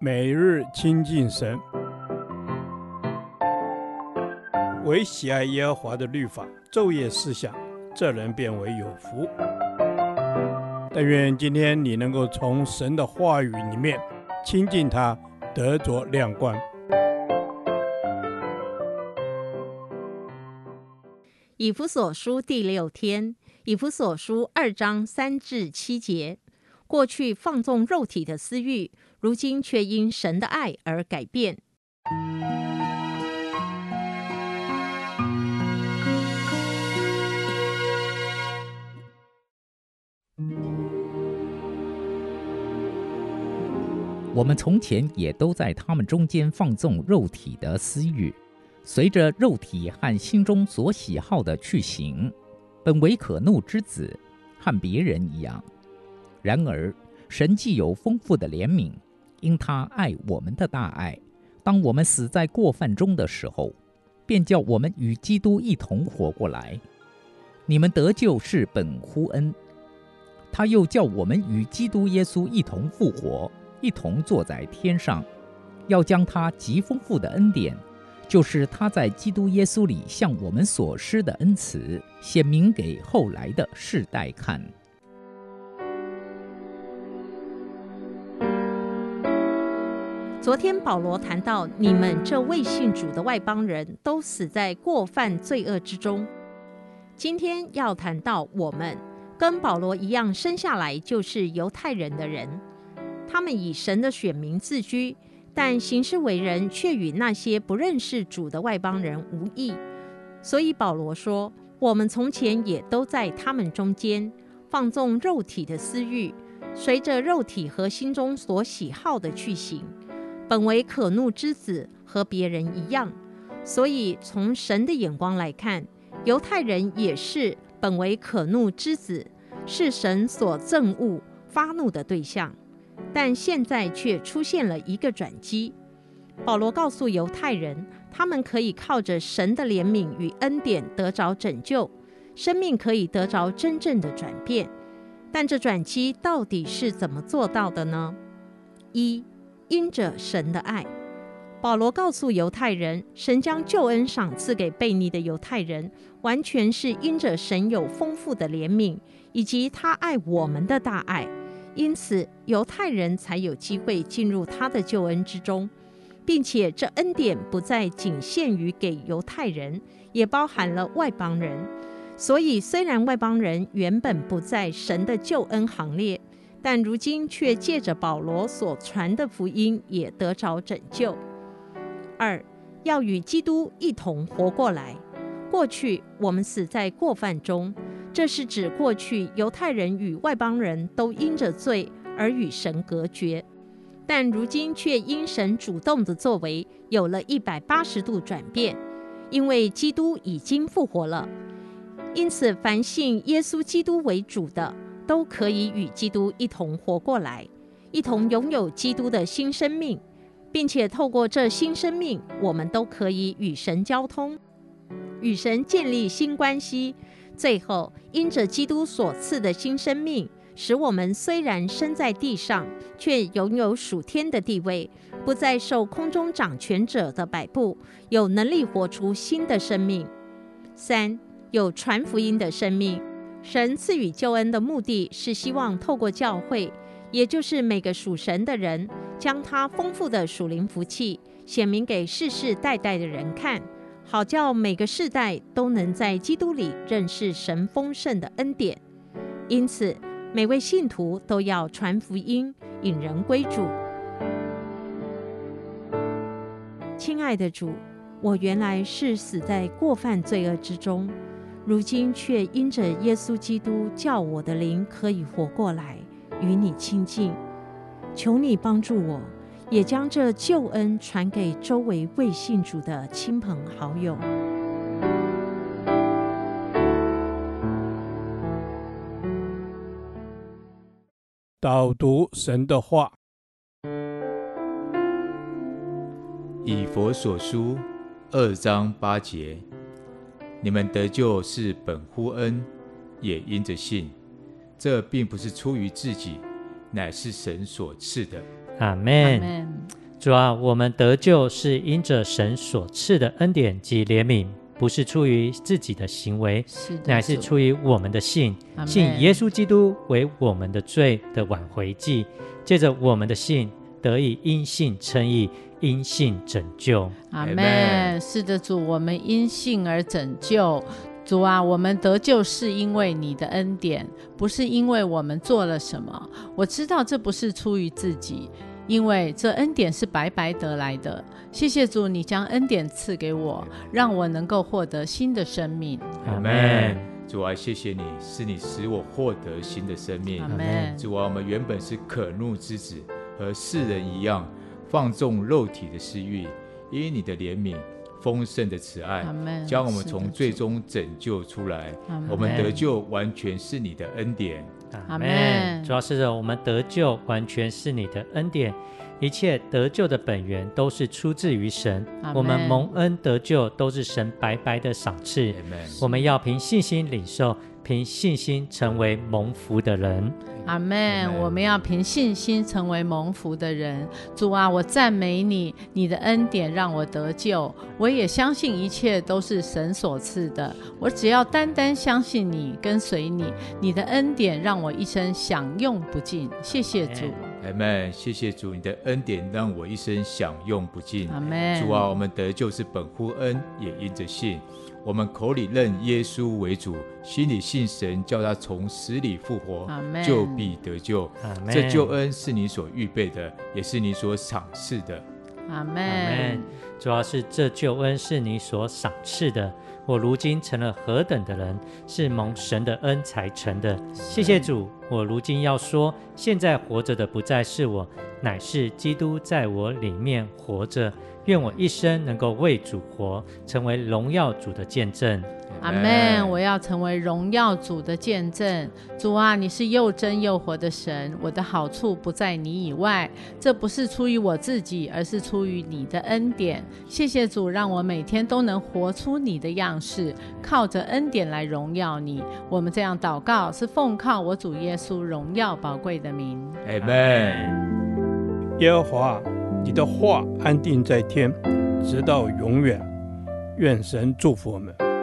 每日亲近神，唯喜爱耶和华的律法，昼夜思想，这人便为有福。但愿今天你能够从神的话语里面亲近他，得着亮光。以弗所书第六天，以弗所书二章三至七节。过去放纵肉体的私欲，如今却因神的爱而改变。我们从前也都在他们中间放纵肉体的私欲，随着肉体和心中所喜好的去行，本为可怒之子，和别人一样。然而，神既有丰富的怜悯，因他爱我们的大爱，当我们死在过犯中的时候，便叫我们与基督一同活过来。你们得救是本乎恩，他又叫我们与基督耶稣一同复活，一同坐在天上，要将他极丰富的恩典，就是他在基督耶稣里向我们所施的恩慈，显明给后来的世代看。昨天保罗谈到，你们这未信主的外邦人都死在过犯罪恶之中。今天要谈到我们跟保罗一样生下来就是犹太人的人，他们以神的选民自居，但行事为人却与那些不认识主的外邦人无异。所以保罗说，我们从前也都在他们中间放纵肉体的私欲，随着肉体和心中所喜好的去行。本为可怒之子，和别人一样，所以从神的眼光来看，犹太人也是本为可怒之子，是神所憎恶、发怒的对象。但现在却出现了一个转机。保罗告诉犹太人，他们可以靠着神的怜悯与恩典得着拯救，生命可以得着真正的转变。但这转机到底是怎么做到的呢？一。因着神的爱，保罗告诉犹太人，神将救恩赏赐给悖逆的犹太人，完全是因着神有丰富的怜悯，以及他爱我们的大爱，因此犹太人才有机会进入他的救恩之中，并且这恩典不再仅限于给犹太人，也包含了外邦人。所以，虽然外邦人原本不在神的救恩行列。但如今却借着保罗所传的福音，也得着拯救。二，要与基督一同活过来。过去我们死在过犯中，这是指过去犹太人与外邦人都因着罪而与神隔绝，但如今却因神主动的作为，有了一百八十度转变，因为基督已经复活了。因此，凡信耶稣基督为主的，都可以与基督一同活过来，一同拥有基督的新生命，并且透过这新生命，我们都可以与神交通，与神建立新关系。最后，因着基督所赐的新生命，使我们虽然身在地上，却拥有属天的地位，不再受空中掌权者的摆布，有能力活出新的生命。三，有传福音的生命。神赐予救恩的目的是希望透过教会，也就是每个属神的人，将他丰富的属灵福气显明给世世代代的人看，好叫每个世代都能在基督里认识神丰盛的恩典。因此，每位信徒都要传福音，引人归主。亲爱的主，我原来是死在过犯罪恶之中。如今却因着耶稣基督，叫我的灵可以活过来，与你亲近。求你帮助我，也将这救恩传给周围未信主的亲朋好友。导读神的话，以佛所书二章八节。你们得救是本乎恩，也因着信。这并不是出于自己，乃是神所赐的；阿门。主啊，我们得救是因着神所赐的恩典及怜悯，不是出于自己的行为，是乃是出于我们的信，信耶稣基督为我们的罪的挽回祭，借着我们的信得以因信称义，因信拯救。阿们门。是的，主，我们因信而拯救。主啊，我们得救是因为你的恩典，不是因为我们做了什么。我知道这不是出于自己，因为这恩典是白白得来的。谢谢主，你将恩典赐给我，让我能够获得新的生命。阿阿门。主啊，谢谢你，是你使我获得新的生命阿。门。主啊，我们原本是可怒之子，和世人一样，放纵肉体的私欲，因你的怜悯。丰盛的慈爱将我们从最终拯救出来。我们得救完全是你的恩典。阿门。主要是我们得救完全是你的恩典，一切得救的本源都是出自于神。我们蒙恩得救都是神白白的赏赐。我们要凭信心领受，凭信心成为蒙福的人。阿门！我们要凭信心成为蒙福的人。主啊，我赞美你，你的恩典让我得救。我也相信一切都是神所赐的。我只要单单相信你，跟随你，你的恩典让我一生享用不尽。谢谢主。阿门！谢谢主，你的恩典让我一生享用不尽。阿门！主啊，我们得救是本乎恩，也因着信。我们口里认耶稣为主，心里信神，叫他从死里复活，就必得救。这救恩是你所预备的，也是你所赏赐的。阿门。主要是这救恩是你所赏赐的。我如今成了何等的人，是蒙神的恩才成的。谢谢主。我如今要说，现在活着的不再是我，乃是基督在我里面活着。愿我一生能够为主活，成为荣耀主的见证。阿门！我要成为荣耀主的见证。主啊，你是又真又活的神，我的好处不在你以外。这不是出于我自己，而是出于你的恩典。谢谢主，让我每天都能活出你的样式，靠着恩典来荣耀你。我们这样祷告，是奉靠我主耶稣荣耀宝贵的名。阿门。耶和华。你的话安定在天，直到永远。愿神祝福我们。